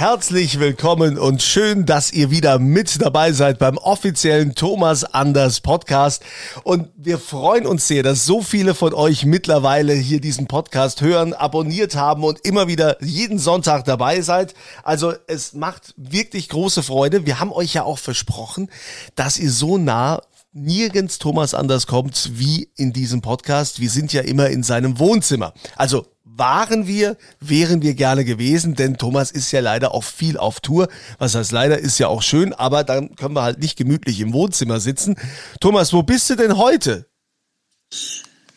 Herzlich willkommen und schön, dass ihr wieder mit dabei seid beim offiziellen Thomas Anders Podcast. Und wir freuen uns sehr, dass so viele von euch mittlerweile hier diesen Podcast hören, abonniert haben und immer wieder jeden Sonntag dabei seid. Also es macht wirklich große Freude. Wir haben euch ja auch versprochen, dass ihr so nah nirgends Thomas anders kommt wie in diesem Podcast. Wir sind ja immer in seinem Wohnzimmer. Also waren wir, wären wir gerne gewesen, denn Thomas ist ja leider auch viel auf Tour. Was heißt leider, ist ja auch schön, aber dann können wir halt nicht gemütlich im Wohnzimmer sitzen. Thomas, wo bist du denn heute?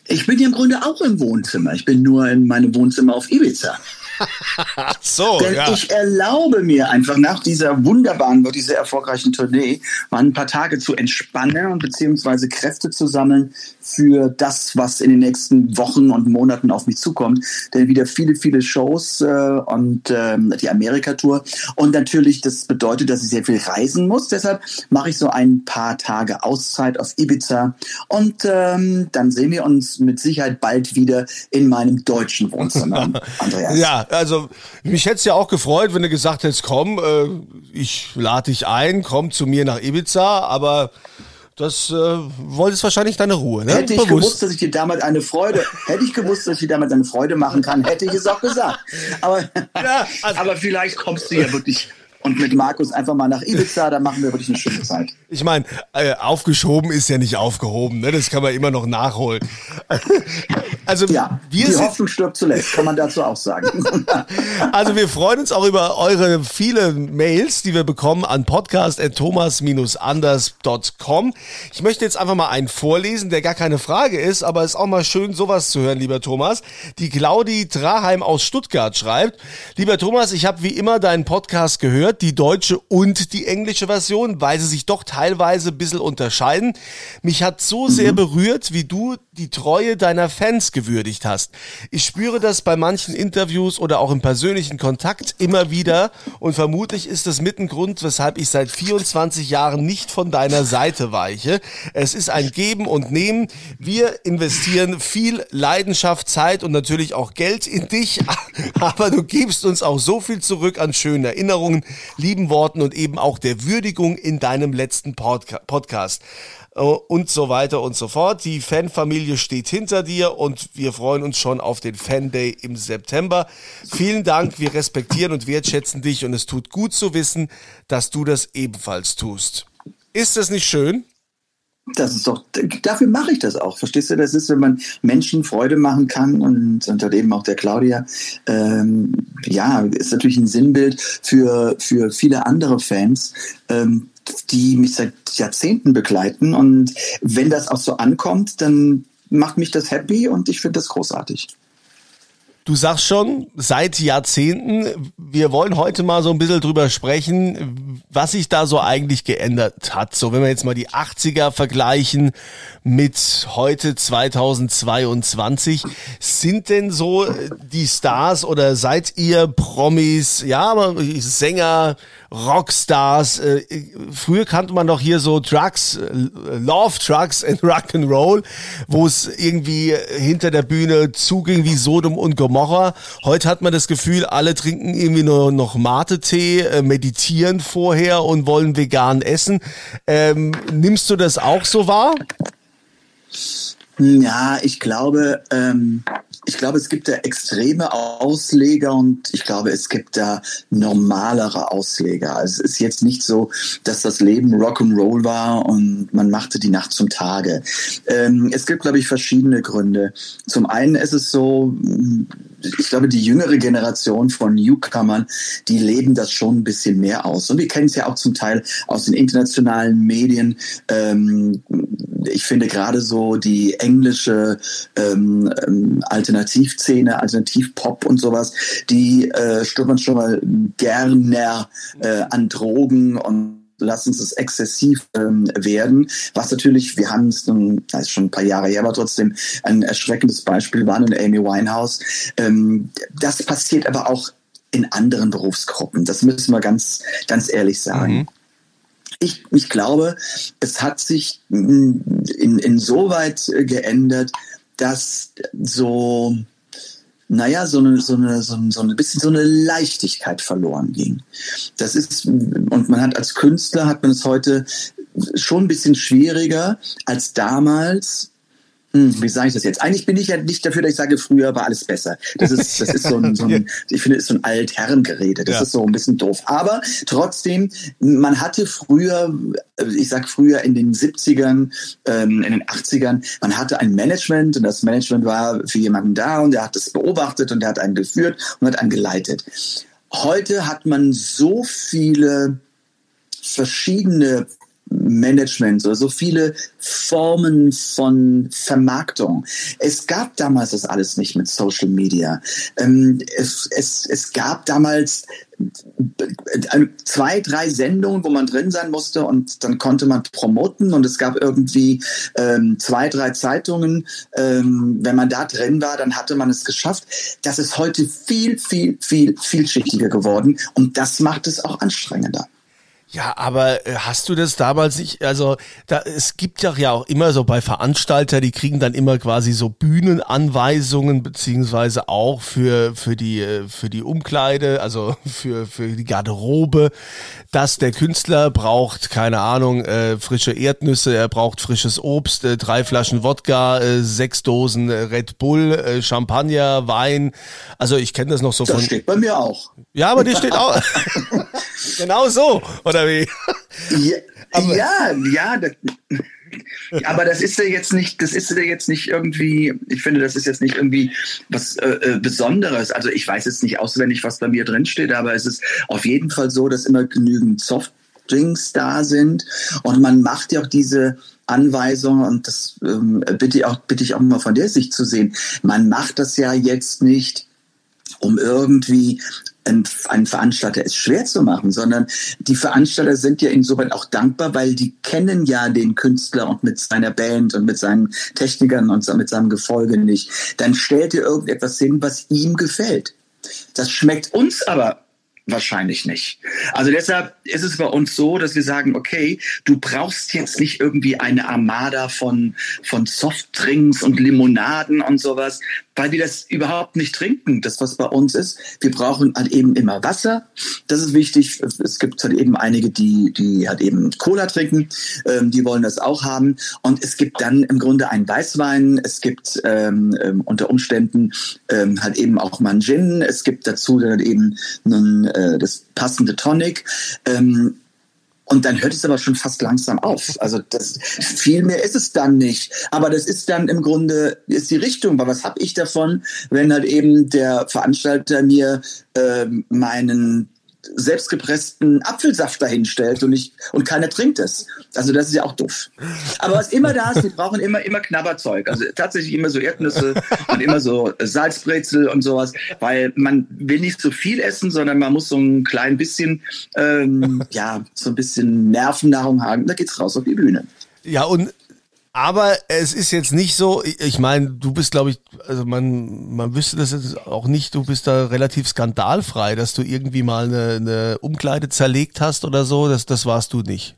Ich bin ja im Grunde auch im Wohnzimmer. Ich bin nur in meinem Wohnzimmer auf Ibiza. So, Denn ja. ich erlaube mir einfach nach dieser wunderbaren, wirklich sehr erfolgreichen Tournee mal ein paar Tage zu entspannen und beziehungsweise Kräfte zu sammeln für das, was in den nächsten Wochen und Monaten auf mich zukommt. Denn wieder viele, viele Shows äh, und ähm, die Amerika-Tour. Und natürlich, das bedeutet, dass ich sehr viel reisen muss. Deshalb mache ich so ein paar Tage Auszeit auf Ibiza. Und ähm, dann sehen wir uns mit Sicherheit bald wieder in meinem deutschen Wohnzimmer, Andreas. Ja, also mich hätte es ja auch gefreut, wenn du gesagt hättest, komm, äh, ich lade dich ein, komm zu mir nach Ibiza, aber das äh, wolltest wahrscheinlich deine Ruhe, ne? Hätte ich gewusst, dass ich dir damit eine Freude, hätte ich gewusst, dass ich dir damit eine Freude machen kann, hätte ich es auch gesagt. Aber, Ja, also- aber vielleicht kommst du ja wirklich und mit Markus einfach mal nach Ibiza, da machen wir wirklich eine schöne Zeit. Ich meine, äh, aufgeschoben ist ja nicht aufgehoben, ne? Das kann man immer noch nachholen. Also Ja, wir die Hoffnung stirbt zuletzt, kann man dazu auch sagen. also wir freuen uns auch über eure vielen Mails, die wir bekommen an podcast.thomas-anders.com. Ich möchte jetzt einfach mal einen vorlesen, der gar keine Frage ist, aber ist auch mal schön, sowas zu hören, lieber Thomas. Die Claudi Traheim aus Stuttgart schreibt, lieber Thomas, ich habe wie immer deinen Podcast gehört, die deutsche und die englische Version, weil sie sich doch teilweise ein bisschen unterscheiden. Mich hat so sehr berührt, wie du die Treue deiner Fans gewürdigt hast. Ich spüre das bei manchen Interviews oder auch im persönlichen Kontakt immer wieder und vermutlich ist das mit ein Grund, weshalb ich seit 24 Jahren nicht von deiner Seite weiche. Es ist ein Geben und Nehmen. Wir investieren viel Leidenschaft, Zeit und natürlich auch Geld in dich, aber du gibst uns auch so viel zurück an schönen Erinnerungen, lieben Worten und eben auch der Würdigung in deinem letzten Podca Podcast und so weiter und so fort. Die Fanfamilie steht hinter dir und wir freuen uns schon auf den Fan Day im September. Vielen Dank, wir respektieren und wertschätzen dich und es tut gut zu wissen, dass du das ebenfalls tust. Ist das nicht schön? Das ist doch, dafür mache ich das auch. Verstehst du? Das ist, wenn man Menschen Freude machen kann und unter dem auch der Claudia, ähm, ja, ist natürlich ein Sinnbild für, für viele andere Fans, ähm, die mich seit Jahrzehnten begleiten. Und wenn das auch so ankommt, dann macht mich das happy und ich finde das großartig. Du sagst schon, seit Jahrzehnten, wir wollen heute mal so ein bisschen drüber sprechen, was sich da so eigentlich geändert hat. So, wenn wir jetzt mal die 80er vergleichen mit heute 2022, sind denn so äh, die Stars oder seid ihr Promis, ja, Sänger, Rockstars, äh, früher kannte man doch hier so Trucks, äh, Love Trucks and Rock'n'Roll, wo es irgendwie hinter der Bühne zuging wie Sodom und Gomorra. Heute hat man das Gefühl, alle trinken irgendwie nur noch Mate-Tee, äh, meditieren vorher und wollen vegan essen. Ähm, nimmst du das auch so wahr? Ja, ich glaube, ähm, ich glaube, es gibt da extreme Ausleger und ich glaube, es gibt da normalere Ausleger. Also es ist jetzt nicht so, dass das Leben Rock'n'Roll war und man machte die Nacht zum Tage. Ähm, es gibt, glaube ich, verschiedene Gründe. Zum einen ist es so, ich glaube, die jüngere Generation von Newcomern, die leben das schon ein bisschen mehr aus. Und wir kennen es ja auch zum Teil aus den internationalen Medien. Ähm, ich finde gerade so die englische ähm, ähm Alternativszene, Alternativpop und sowas, die äh, stöbern schon mal gerne äh, an Drogen und lassen es exzessiv ähm, werden, was natürlich, wir haben es nun, das ist schon ein paar Jahre her, aber trotzdem ein erschreckendes Beispiel war in Amy Winehouse. Ähm, das passiert aber auch in anderen Berufsgruppen. Das müssen wir ganz, ganz ehrlich sagen. Mhm. Ich, ich glaube, es hat sich in, in, insoweit geändert, dass so naja, so eine, so eine, so ein, so ein bisschen so eine Leichtigkeit verloren ging. Das ist, und man hat als Künstler hat man es heute schon ein bisschen schwieriger als damals, hm, wie sage ich das jetzt? Eigentlich bin ich ja nicht dafür, dass ich sage, früher war alles besser. Das ist, das ist so ein, so ein ich finde, ist so ein Altherrengerede. Das ja. ist so ein bisschen doof. Aber trotzdem, man hatte früher, ich sag früher in den 70ern, ähm, in den 80ern, man hatte ein Management und das Management war für jemanden da und der hat das beobachtet und der hat einen geführt und hat einen geleitet. Heute hat man so viele verschiedene Management oder so viele Formen von Vermarktung. Es gab damals das alles nicht mit Social Media. Ähm, es, es, es gab damals äh, zwei, drei Sendungen, wo man drin sein musste und dann konnte man promoten und es gab irgendwie ähm, zwei, drei Zeitungen. Ähm, wenn man da drin war, dann hatte man es geschafft. Das ist heute viel, viel, viel, vielschichtiger geworden und das macht es auch anstrengender. Ja, aber äh, hast du das damals nicht, also da, es gibt ja auch immer so bei Veranstalter, die kriegen dann immer quasi so Bühnenanweisungen, beziehungsweise auch für, für, die, äh, für die Umkleide, also für, für die Garderobe, dass der Künstler braucht, keine Ahnung, äh, frische Erdnüsse, er braucht frisches Obst, äh, drei Flaschen Wodka, äh, sechs Dosen äh, Red Bull, Champagner, Wein. Also ich kenne das noch so das von. Das steht bei mir auch. Ja, aber dir steht auch. genau so, oder wie? Ja, aber, ja, ja das, aber das ist ja jetzt nicht, das ist ja jetzt nicht irgendwie, ich finde, das ist jetzt nicht irgendwie was äh, äh, Besonderes. Also ich weiß jetzt nicht auswendig, was bei mir drin steht, aber es ist auf jeden Fall so, dass immer genügend Softdrinks da sind und man macht ja auch diese Anweisung und das ähm, bitte, auch, bitte ich auch mal von der Sicht zu sehen. Man macht das ja jetzt nicht um irgendwie einen Veranstalter es schwer zu machen, sondern die Veranstalter sind ja insoweit auch dankbar, weil die kennen ja den Künstler und mit seiner Band und mit seinen Technikern und mit seinem Gefolge nicht. Dann stellt ihr irgendetwas hin, was ihm gefällt. Das schmeckt uns aber Wahrscheinlich nicht. Also deshalb ist es bei uns so, dass wir sagen, okay, du brauchst jetzt nicht irgendwie eine Armada von, von Softdrinks und Limonaden und sowas weil wir das überhaupt nicht trinken. Das, was bei uns ist, wir brauchen halt eben immer Wasser. Das ist wichtig. Es gibt halt eben einige, die, die halt eben Cola trinken. Ähm, die wollen das auch haben. Und es gibt dann im Grunde einen Weißwein. Es gibt ähm, ähm, unter Umständen ähm, halt eben auch mal einen Gin. Es gibt dazu dann eben nun, äh, das passende Tonic. Ähm, und dann hört es aber schon fast langsam auf. Also das, viel mehr ist es dann nicht. Aber das ist dann im Grunde ist die Richtung. Aber was habe ich davon, wenn halt eben der Veranstalter mir äh, meinen selbstgepressten Apfelsaft dahinstellt und ich und keiner trinkt es. Also das ist ja auch doof. Aber was immer da ist, wir brauchen immer immer Knabberzeug. Also tatsächlich immer so Erdnüsse und immer so Salzbrezel und sowas, weil man will nicht so viel essen, sondern man muss so ein klein bisschen ähm, ja so ein bisschen Nervennahrung haben. Da geht's raus auf die Bühne. Ja und aber es ist jetzt nicht so, ich meine, du bist, glaube ich, also man, man wüsste das jetzt auch nicht, du bist da relativ skandalfrei, dass du irgendwie mal eine, eine Umkleide zerlegt hast oder so, das, das warst du nicht.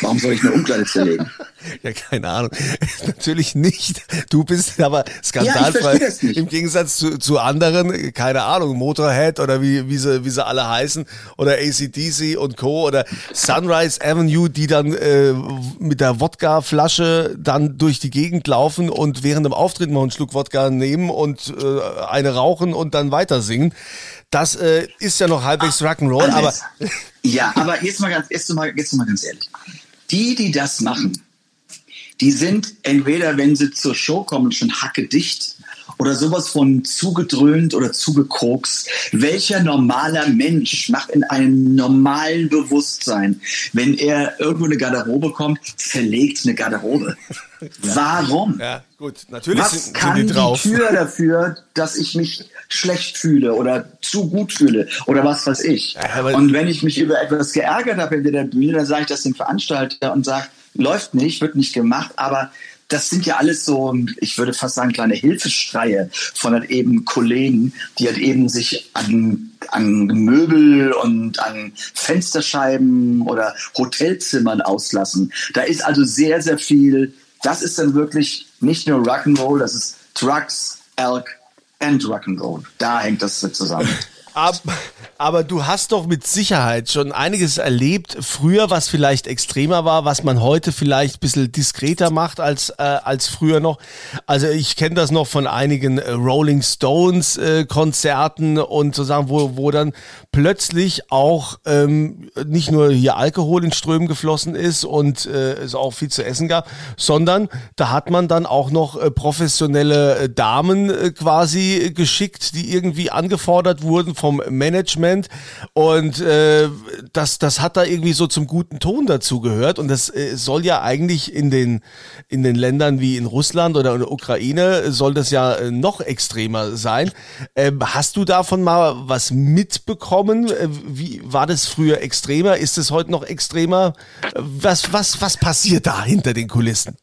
Warum soll ich eine Umkleide zerlegen? Ja, keine Ahnung. Natürlich nicht. Du bist aber skandalfrei. Ja. Im Gegensatz zu, zu anderen, keine Ahnung, Motorhead oder wie, wie, sie, wie sie alle heißen oder ACDC und Co. oder Sunrise Avenue, die dann äh, mit der Wodka-Flasche dann durch die Gegend laufen und während dem Auftritt noch einen Schluck Wodka nehmen und äh, eine rauchen und dann weiter singen. Das äh, ist ja noch halbwegs Rock'n'Roll, aber. Ja, aber jetzt mal ganz, jetzt mal, jetzt mal ganz ehrlich. Die, die das machen, die sind entweder, wenn sie zur Show kommen, schon hackedicht oder sowas von zugedröhnt oder zugekokst. Welcher normaler Mensch macht in einem normalen Bewusstsein, wenn er irgendwo eine Garderobe kommt, verlegt eine Garderobe? Warum? ja, gut, natürlich Was sind, kann die die, drauf. Tür dafür, dass ich mich schlecht fühle oder zu gut fühle oder was weiß ich? Ja, und wenn ich mich über etwas geärgert habe hinter der Bühne, dann sage ich das dem Veranstalter und sage, läuft nicht, wird nicht gemacht, aber das sind ja alles so, ich würde fast sagen, kleine Hilfeschreie von halt eben Kollegen, die halt eben sich an, an Möbel und an Fensterscheiben oder Hotelzimmern auslassen. Da ist also sehr, sehr viel, das ist dann wirklich nicht nur Rock'n'Roll, das ist Drugs, Elk and Rock'n'Roll. Da hängt das zusammen. Ab, aber du hast doch mit Sicherheit schon einiges erlebt, früher, was vielleicht extremer war, was man heute vielleicht ein bisschen diskreter macht als, äh, als früher noch. Also ich kenne das noch von einigen äh, Rolling Stones äh, Konzerten und sozusagen, wo, wo dann plötzlich auch ähm, nicht nur hier Alkohol in Strömen geflossen ist und äh, es auch viel zu essen gab, sondern da hat man dann auch noch äh, professionelle äh, Damen äh, quasi geschickt, die irgendwie angefordert wurden vom Management und äh, das, das hat da irgendwie so zum guten Ton dazu gehört und das äh, soll ja eigentlich in den, in den Ländern wie in Russland oder in der Ukraine soll das ja äh, noch extremer sein. Ähm, hast du davon mal was mitbekommen? Äh, Wie war das früher extremer? Ist es heute noch extremer? Äh, Was, was, was passiert da hinter den Kulissen?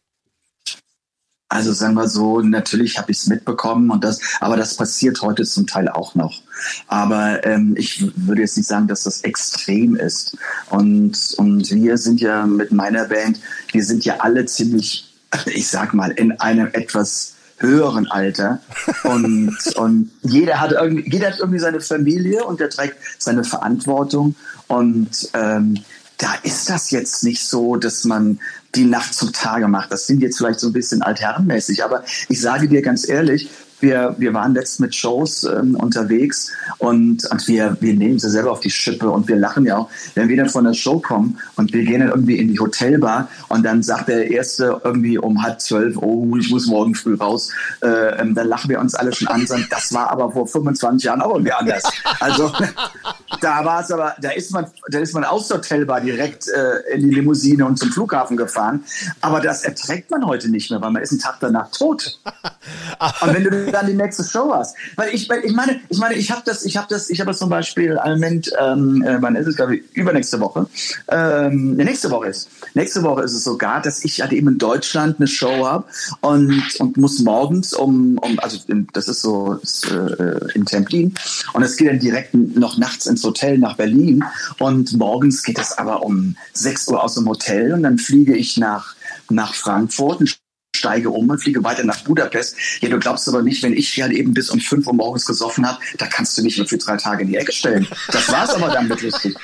Also sagen wir so, natürlich habe ich es mitbekommen und das, aber das passiert heute zum Teil auch noch. Aber ähm, ich würde jetzt nicht sagen, dass das extrem ist. Und und wir sind ja mit meiner Band, wir sind ja alle ziemlich, ich sag mal, in einem etwas höheren Alter und und jeder hat irgendwie jeder hat irgendwie seine Familie und der trägt seine Verantwortung und ähm, da ist das jetzt nicht so, dass man die Nacht zum Tage macht. Das sind jetzt vielleicht so ein bisschen altherrenmäßig, aber ich sage dir ganz ehrlich, wir, wir waren letzt mit Shows ähm, unterwegs und, und wir, wir nehmen sie selber auf die Schippe und wir lachen ja auch, wenn wir dann von der Show kommen und wir gehen dann irgendwie in die Hotelbar und dann sagt der Erste irgendwie um halb zwölf, oh, ich muss morgen früh raus, äh, ähm, dann lachen wir uns alle schon an, sagen, das war aber vor 25 Jahren auch irgendwie anders. Also da war es aber, da ist man, da ist man aus der Hotelbar direkt äh, in die Limousine und zum Flughafen gefahren. Aber das erträgt man heute nicht mehr, weil man ist einen Tag danach tot. und wenn du dann die nächste Show hast, weil ich, weil ich meine, ich meine, ich habe das, ich habe das, ich habe das zum Beispiel im Moment, ähm, äh, wann ist es glaube ich übernächste Woche, ähm, nächste Woche ist, nächste Woche ist es sogar, dass ich halt eben in Deutschland eine Show habe und und muss morgens um, um also das ist so ist, äh, in Templin und es geht dann direkt noch nachts ins Hotel nach Berlin und morgens geht es aber um 6 Uhr aus dem Hotel und dann fliege ich nach, nach Frankfurt und steige um und fliege weiter nach Budapest. Ja, du glaubst aber nicht, wenn ich halt eben bis um 5 Uhr morgens gesoffen habe, da kannst du mich nur für drei Tage in die Ecke stellen. Das war's aber dann mit lustig.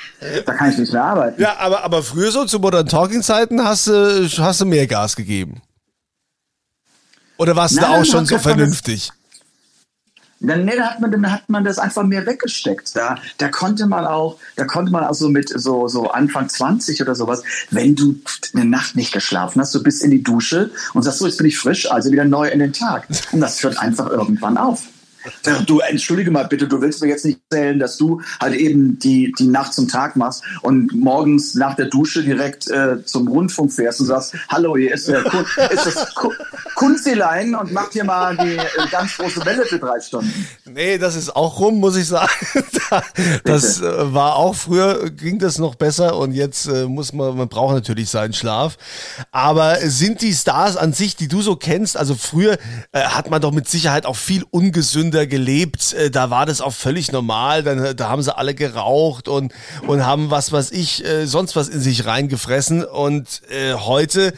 Da kann ich nicht mehr arbeiten. Ja, aber, aber früher so zu Modern Talking Zeiten hast du, hast du mehr Gas gegeben. Oder warst du Nein, da auch schon so vernünftig? Dann, nee, da hat man, dann hat man das einfach mehr weggesteckt. Da, da konnte man auch, da konnte man auch so mit so, so Anfang 20 oder sowas, wenn du eine Nacht nicht geschlafen hast, du bist in die Dusche und sagst so, jetzt bin ich frisch, also wieder neu in den Tag. Und das hört einfach irgendwann auf. Du, entschuldige mal bitte, du willst mir jetzt nicht erzählen, dass du halt eben die, die Nacht zum Tag machst und morgens nach der Dusche direkt äh, zum Rundfunk fährst und sagst, hallo, hier ist, der Kun ist das Ku- Kunzilein und macht hier mal die äh, ganz große Welle für drei Stunden. Nee, das ist auch rum, muss ich sagen. Da- das äh, war auch früher, ging das noch besser und jetzt äh, muss man, man braucht natürlich seinen Schlaf. Aber sind die Stars an sich, die du so kennst, also früher äh, hat man doch mit Sicherheit auch viel ungesünder gelebt. Äh, da war das auch völlig normal. Dann, äh, da haben sie alle geraucht und, und haben was, was ich, äh, sonst was in sich reingefressen. Und äh, heute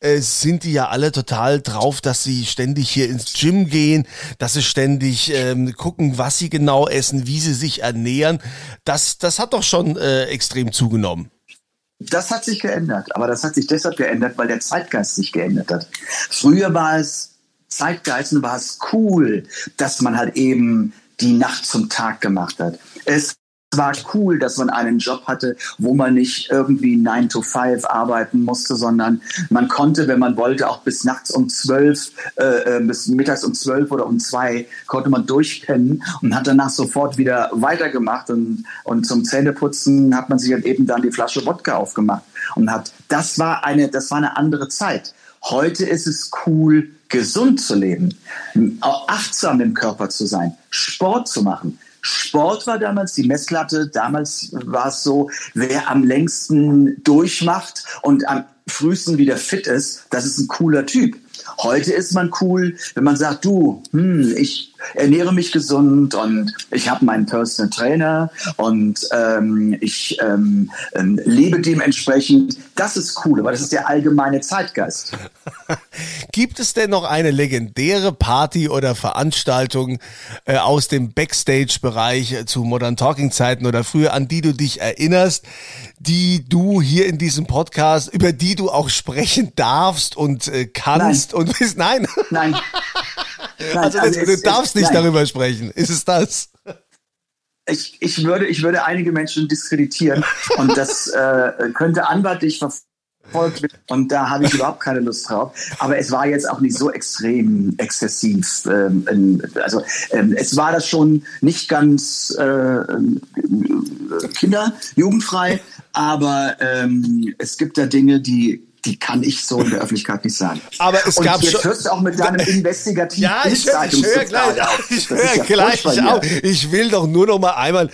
äh, sind die ja alle total drauf, dass sie ständig hier ins Gym gehen, dass sie ständig ähm, gucken, was sie genau essen, wie sie sich ernähren. Das, das hat doch schon äh, extrem zugenommen. Das hat sich geändert, aber das hat sich deshalb geändert, weil der Zeitgeist sich geändert hat. Früher war es Zeitgeist war es cool, dass man halt eben die Nacht zum Tag gemacht hat. Es war cool, dass man einen Job hatte, wo man nicht irgendwie 9 to 5 arbeiten musste, sondern man konnte, wenn man wollte, auch bis nachts um 12, äh, äh, bis mittags um 12 oder um 2 konnte man durchpennen und hat danach sofort wieder weitergemacht und, und zum Zähneputzen hat man sich halt eben dann die Flasche Wodka aufgemacht und hat, das war eine, das war eine andere Zeit. Heute ist es cool, gesund zu leben, achtsam im Körper zu sein, Sport zu machen, Sport war damals die Messlatte. Damals war es so, wer am längsten durchmacht und am frühesten wieder fit ist, das ist ein cooler Typ. Heute ist man cool, wenn man sagt, du, hm, ich ernähre mich gesund und ich habe meinen Personal Trainer und ähm, ich ähm, ähm, lebe dementsprechend. Das ist cool, aber das ist der allgemeine Zeitgeist. Gibt es denn noch eine legendäre Party oder Veranstaltung äh, aus dem Backstage-Bereich äh, zu Modern Talking-Zeiten oder früher, an die du dich erinnerst, die du hier in diesem Podcast, über die du auch sprechen darfst und äh, kannst Nein. und bist? Nein. Nein. Nein also, also du darfst nicht nein. darüber sprechen. Ist es das? Ich, ich, würde, ich würde einige Menschen diskreditieren und das äh, könnte anwaltlich verfolgt werden und da habe ich überhaupt keine Lust drauf. Aber es war jetzt auch nicht so extrem exzessiv. Ähm, also ähm, es war das schon nicht ganz äh, kinder-, jugendfrei, aber ähm, es gibt da Dinge, die die kann ich so in der Öffentlichkeit nicht sagen. Aber es und gab jetzt schon. hörst du auch mit deinem investigativen Ja, ich, ich höre gleich auf. Ich höre gleich auf. Ich will doch nur noch mal einmal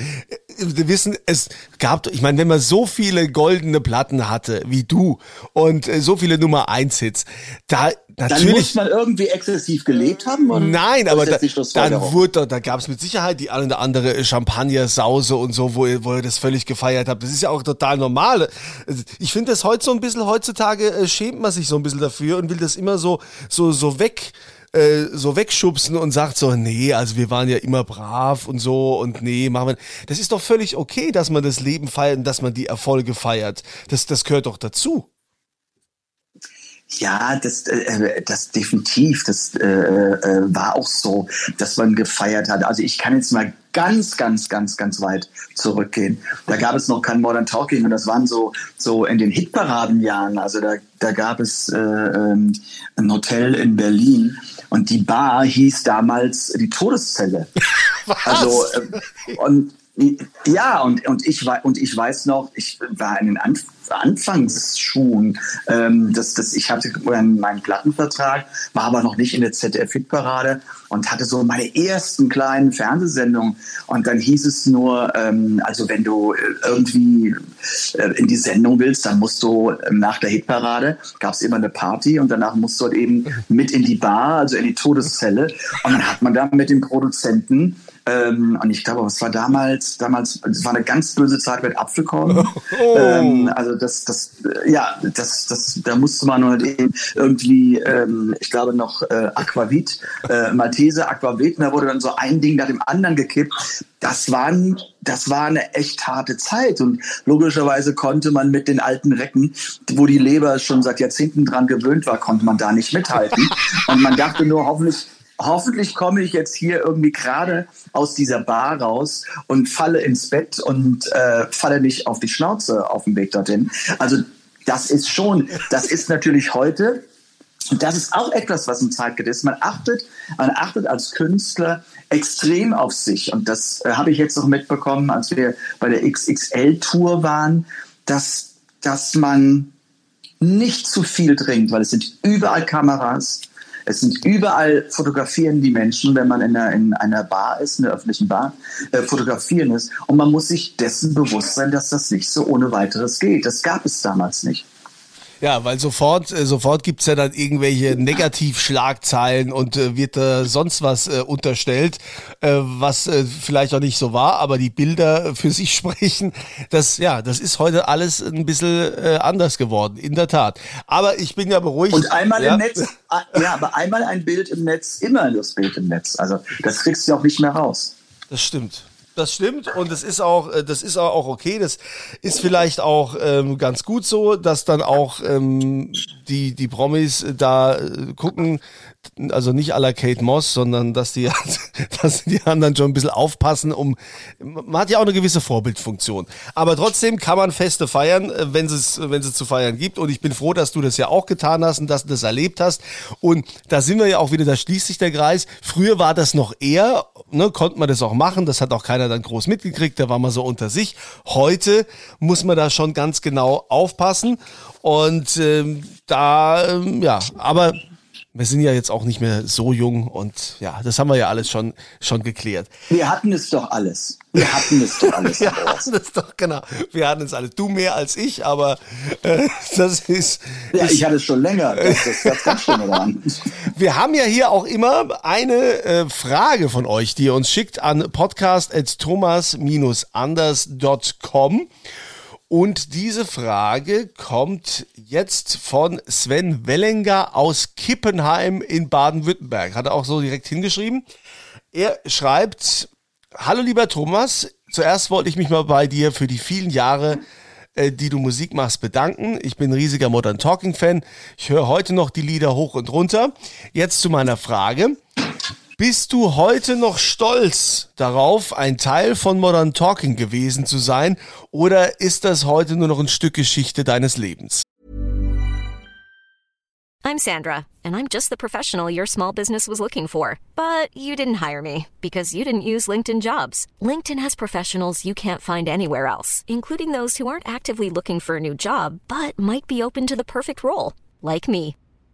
wir wissen, es gab, ich meine, wenn man so viele goldene Platten hatte wie du und äh, so viele Nummer 1 Hits, da natürlich. Dann muss man irgendwie exzessiv gelebt haben? Oder? Nein, aber da, dann wurde, da gab es mit Sicherheit die eine oder andere Champagner-Sause und so, wo ihr, wo ihr das völlig gefeiert habt. Das ist ja auch total normal. Ich finde das heute so ein bisschen, heutzutage äh, schämt man sich so ein bisschen dafür und will das immer so, so, so weg äh, so wegschubsen und sagt so, nee, also wir waren ja immer brav und so und nee, machen wir. Das ist doch völlig okay, dass man das Leben feiert und dass man die Erfolge feiert. Das, das gehört doch dazu. Ja, das, äh, das definitiv. Das äh, äh, war auch so, dass man gefeiert hat. Also ich kann jetzt mal ganz, ganz, ganz, ganz weit zurückgehen. Da gab es noch kein Modern Talking und das waren so, so in den Hitparadenjahren. Also da, da gab es äh, ähm, ein Hotel in Berlin und die Bar hieß damals die Todeszelle. Was? Also äh, und ja, und, und, ich, und ich weiß noch, ich war in den Anf Anfangsschuhen. Ähm, das, das, ich hatte meinen Plattenvertrag, war aber noch nicht in der ZDF-Hitparade und hatte so meine ersten kleinen Fernsehsendungen. Und dann hieß es nur, ähm, also wenn du äh, irgendwie äh, in die Sendung willst, dann musst du ähm, nach der Hitparade, gab es immer eine Party und danach musst du halt eben mit in die Bar, also in die Todeszelle. Und dann hat man da mit dem Produzenten ähm, und ich glaube, es war damals, damals, es war eine ganz böse Zeit mit Apfelkorn. Oh. Ähm, also das, das, ja, das, das, da musste man halt eben irgendwie, ähm, ich glaube noch äh, Aquavit, äh, Maltese Aquavit, und da wurde dann so ein Ding nach dem anderen gekippt. Das war, das war eine echt harte Zeit und logischerweise konnte man mit den alten Recken, wo die Leber schon seit Jahrzehnten dran gewöhnt war, konnte man da nicht mithalten. Und man dachte nur, hoffentlich hoffentlich komme ich jetzt hier irgendwie gerade aus dieser Bar raus und falle ins Bett und äh, falle nicht auf die Schnauze auf dem Weg dorthin. Also das ist schon, das ist natürlich heute, und das ist auch etwas, was im Zeitgeist ist. Man achtet, man achtet als Künstler extrem auf sich. Und das äh, habe ich jetzt noch mitbekommen, als wir bei der XXL-Tour waren, dass, dass man nicht zu viel trinkt, weil es sind überall Kameras, es sind überall fotografieren die Menschen, wenn man in einer, in einer Bar ist, in der öffentlichen Bar, äh, fotografieren ist. Und man muss sich dessen bewusst sein, dass das nicht so ohne weiteres geht. Das gab es damals nicht. Ja, weil sofort, äh, sofort gibt's ja dann irgendwelche Negativschlagzeilen und äh, wird äh, sonst was äh, unterstellt, äh, was äh, vielleicht auch nicht so war, aber die Bilder für sich sprechen. Das, ja, das ist heute alles ein bisschen äh, anders geworden, in der Tat. Aber ich bin ja beruhigt. Und einmal ja. im Netz, ah, ja, aber einmal ein Bild im Netz, immer das Bild im Netz. Also das kriegst du auch nicht mehr raus. Das stimmt. Das stimmt und das ist auch, äh, das ist auch okay. Das ist vielleicht auch ähm, ganz gut so, dass dann auch ähm, die die Promis da äh, gucken, also nicht la Kate Moss, sondern dass die, dass die anderen schon ein bisschen aufpassen, um, man hat ja auch eine gewisse Vorbildfunktion. Aber trotzdem kann man Feste feiern, äh, wenn es, wenn es zu feiern gibt. Und ich bin froh, dass du das ja auch getan hast und dass du das erlebt hast. Und da sind wir ja auch wieder, da schließt sich der Kreis. Früher war das noch eher, ne, konnte man das auch machen. Das hat auch keiner dann groß mitgekriegt. Da war man so unter sich. Heute muss man da schon ganz genau aufpassen. Und ähm, da, ähm, ja, aber wir sind ja jetzt auch nicht mehr so jung und ja, das haben wir ja alles schon, schon geklärt. Wir hatten es doch alles. Wir hatten es doch alles. Wir hatten es doch, genau. Wir hatten es alles. Du mehr als ich, aber äh, das ist. Ja, ich hatte es schon länger. Das ist das ganz schön daran. Wir haben ja hier auch immer eine äh, Frage von euch, die ihr uns schickt an podcast.thomas-anders.com. Und diese Frage kommt jetzt von Sven Wellenger aus Kippenheim in Baden-Württemberg. Hat er auch so direkt hingeschrieben. Er schreibt, Hallo lieber Thomas, zuerst wollte ich mich mal bei dir für die vielen Jahre, äh, die du Musik machst, bedanken. Ich bin riesiger Modern Talking Fan. Ich höre heute noch die Lieder hoch und runter. Jetzt zu meiner Frage. Bist du heute noch stolz darauf, ein Teil von Modern Talking gewesen zu sein, oder ist das heute nur noch ein Stück Geschichte deines Lebens? I'm Sandra, and I'm just the professional your small business was looking for. But you didn't hire me because you didn't use LinkedIn jobs. LinkedIn has professionals you can't find anywhere else, including those who aren't actively looking for a new job but might be open to the perfect role, like me.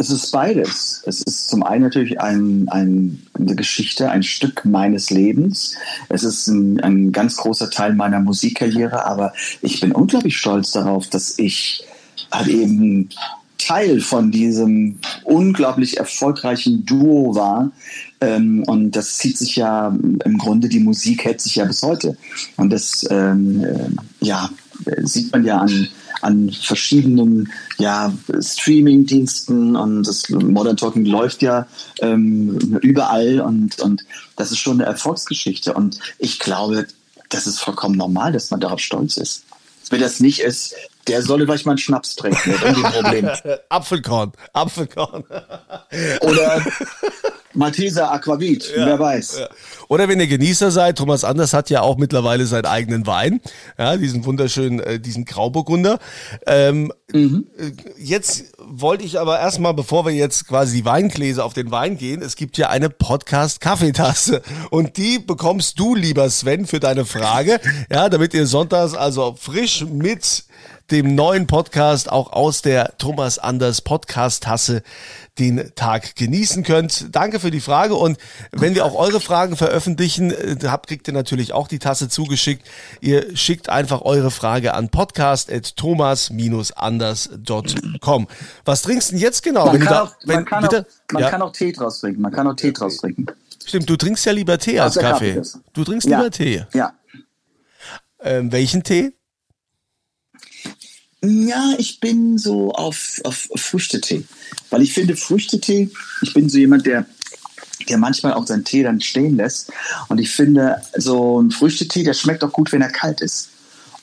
Es ist beides. Es ist zum einen natürlich ein, ein, eine Geschichte, ein Stück meines Lebens. Es ist ein, ein ganz großer Teil meiner Musikkarriere, aber ich bin unglaublich stolz darauf, dass ich halt eben Teil von diesem unglaublich erfolgreichen Duo war. Ähm, und das zieht sich ja im Grunde, die Musik hält sich ja bis heute. Und das, ähm, äh, ja, sieht man ja an, an verschiedenen ja, Streaming-Diensten und das Modern Talking läuft ja ähm, überall und, und das ist schon eine Erfolgsgeschichte. Und ich glaube, das ist vollkommen normal, dass man darauf stolz ist. Wer das nicht ist, der solle vielleicht mal einen Schnaps trinken. Problem. Apfelkorn, Apfelkorn. Oder Malteser Aquavit, wer weiß. Ja. Oder wenn ihr Genießer seid, Thomas Anders hat ja auch mittlerweile seinen eigenen Wein, ja, diesen wunderschönen, äh, diesen Grauburgunder. Ähm, äh, Jetzt wollte ich aber erstmal, bevor wir jetzt quasi die Weingläser auf den Wein gehen, es gibt ja eine Podcast-Kaffeetasse und die bekommst du, lieber Sven, für deine Frage, ja, damit ihr sonntags also frisch mit dem neuen Podcast auch aus der Thomas Anders Podcast Tasse den Tag genießen könnt. Danke für die Frage und wenn wir auch eure Fragen veröffentlichen, äh, habt, kriegt ihr natürlich auch die Tasse zugeschickt. Ihr schickt einfach eure Frage an podcast.thomas-anders.com. Was trinkst du denn jetzt genau? Man, kann, da, auch, wenn, man, kann, bitte? auch, man Ja. kann auch Tee draus trinken. Man kann auch Tee draus trinken. Stimmt, du trinkst ja lieber Tee als der Kaffee. Kaffee. Du trinkst Ja. lieber Tee. Ja. Ähm, welchen Tee? Ja, ich bin so auf, auf Früchtetee. Weil ich finde, Früchtetee, ich bin so jemand, der, der manchmal auch seinen Tee dann stehen lässt. Und ich finde, so ein Früchtetee, der schmeckt auch gut, wenn er kalt ist.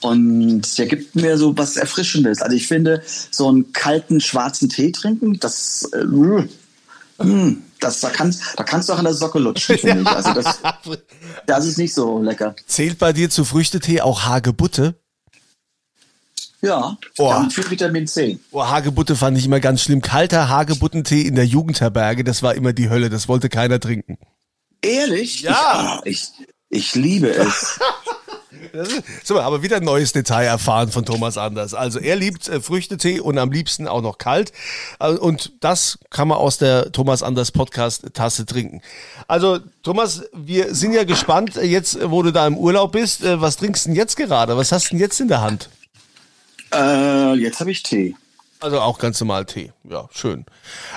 Und der gibt mir so was Erfrischendes. Also ich finde, so einen kalten schwarzen Tee trinken, das, äh, mm, das da kannst, da kannst du auch an der Socke lutschen, finde ich. Also das, das ist nicht so lecker. Zählt bei dir zu Früchtetee auch Hagebutte? Ja, Oh. dann viel Vitamin C. Oh, Hagebutte fand ich immer ganz schlimm. Kalter Hagebuttentee in der Jugendherberge, das war immer die Hölle. Das wollte keiner trinken. Ehrlich? Ja. Ich, ich, ich liebe es. Das ist, so, aber wieder ein neues Detail erfahren von Thomas Anders. Also er liebt äh, Früchtetee und am liebsten auch noch kalt. Äh, und das kann man aus der Thomas Anders Podcast Tasse trinken. Also Thomas, wir sind ja gespannt, äh, jetzt wo du da im Urlaub bist, äh, was trinkst du denn jetzt gerade? Was hast du denn jetzt in der Hand? Äh, jetzt habe ich Tee. Also auch ganz normal Tee. Ja, schön.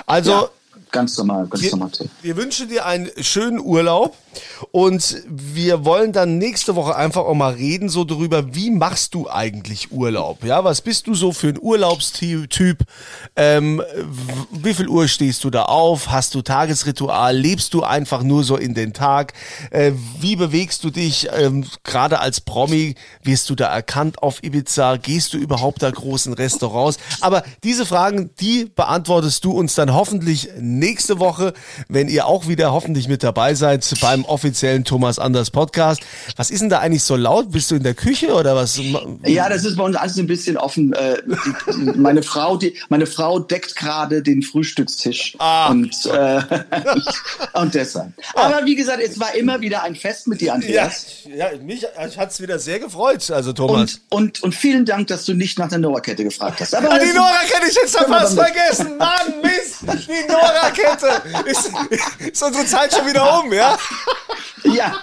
Also Ja, ganz normal, ganz Wir, normal wir wünschen dir einen schönen Urlaub und wir wollen dann nächste Woche einfach auch mal reden so darüber, wie machst du eigentlich Urlaub? Ja, was bist du so für ein Urlaubstyp? Ähm, wie viel Uhr stehst du da auf? Hast du Tagesritual? Lebst du einfach nur so in den Tag? Äh, wie bewegst du dich? Ähm, Gerade als Promi wirst du da erkannt auf Ibiza? Gehst du überhaupt da großen Restaurants? Aber diese Fragen, die beantwortest du uns dann hoffentlich nächste Woche, wenn ihr auch wieder hoffentlich mit dabei seid beim offiziellen Thomas Anders Podcast. Was ist denn da eigentlich so laut? Bist du in der Küche oder was? Ja, das ist bei uns alles ein bisschen offen. Äh, die, meine Frau, die, meine Frau deckt gerade den Frühstückstisch Ah. und äh, und deshalb. Aber wie gesagt, es war immer wieder ein Fest mit dir, Ja, Andreas. ja mich hat es wieder sehr gefreut, also Thomas. Und, und, und vielen Dank, dass du nicht nach der Noah-Kette gefragt hast. Aber Ah, die das- Nora kette ich jetzt fast vergessen. Mann, Mist. Die Nora-Kette. Ist, ist unsere Zeit schon wieder um, ja? Ja,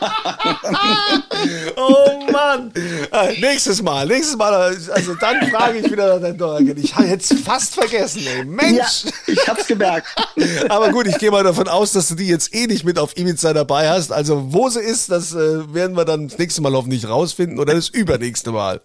Oh Mann. Äh, nächstes Mal, nächstes Mal, also dann frage ich wieder nach der Nora-Kette. Ich hätte es fast vergessen, ey. ja, Mensch. ich hab's gemerkt. Aber gut, ich gehe mal davon aus, dass du die jetzt eh nicht mit auf Ibiza dabei hast. Also wo sie ist, das äh, werden wir dann das nächste Mal hoffentlich rausfinden oder das übernächste Mal.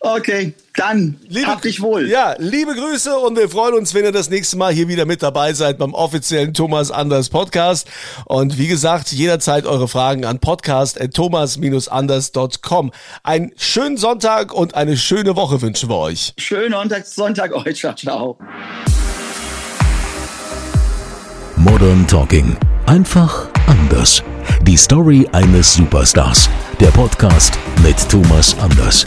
Okay, dann hab dich wohl. Ja, liebe Grüße und wir freuen uns, wenn ihr das nächste Mal hier wieder mit dabei seid beim offiziellen Thomas Anders Podcast. Und wie gesagt, jederzeit eure Fragen an podcast.thomas-anders.com. Einen schönen Sonntag und eine schöne Woche wünschen wir euch. Schönen Sonntag, Sonntag euch. Ciao, ciao. Modern Talking. Einfach anders. Die Story eines Superstars. Der Podcast mit Thomas Anders.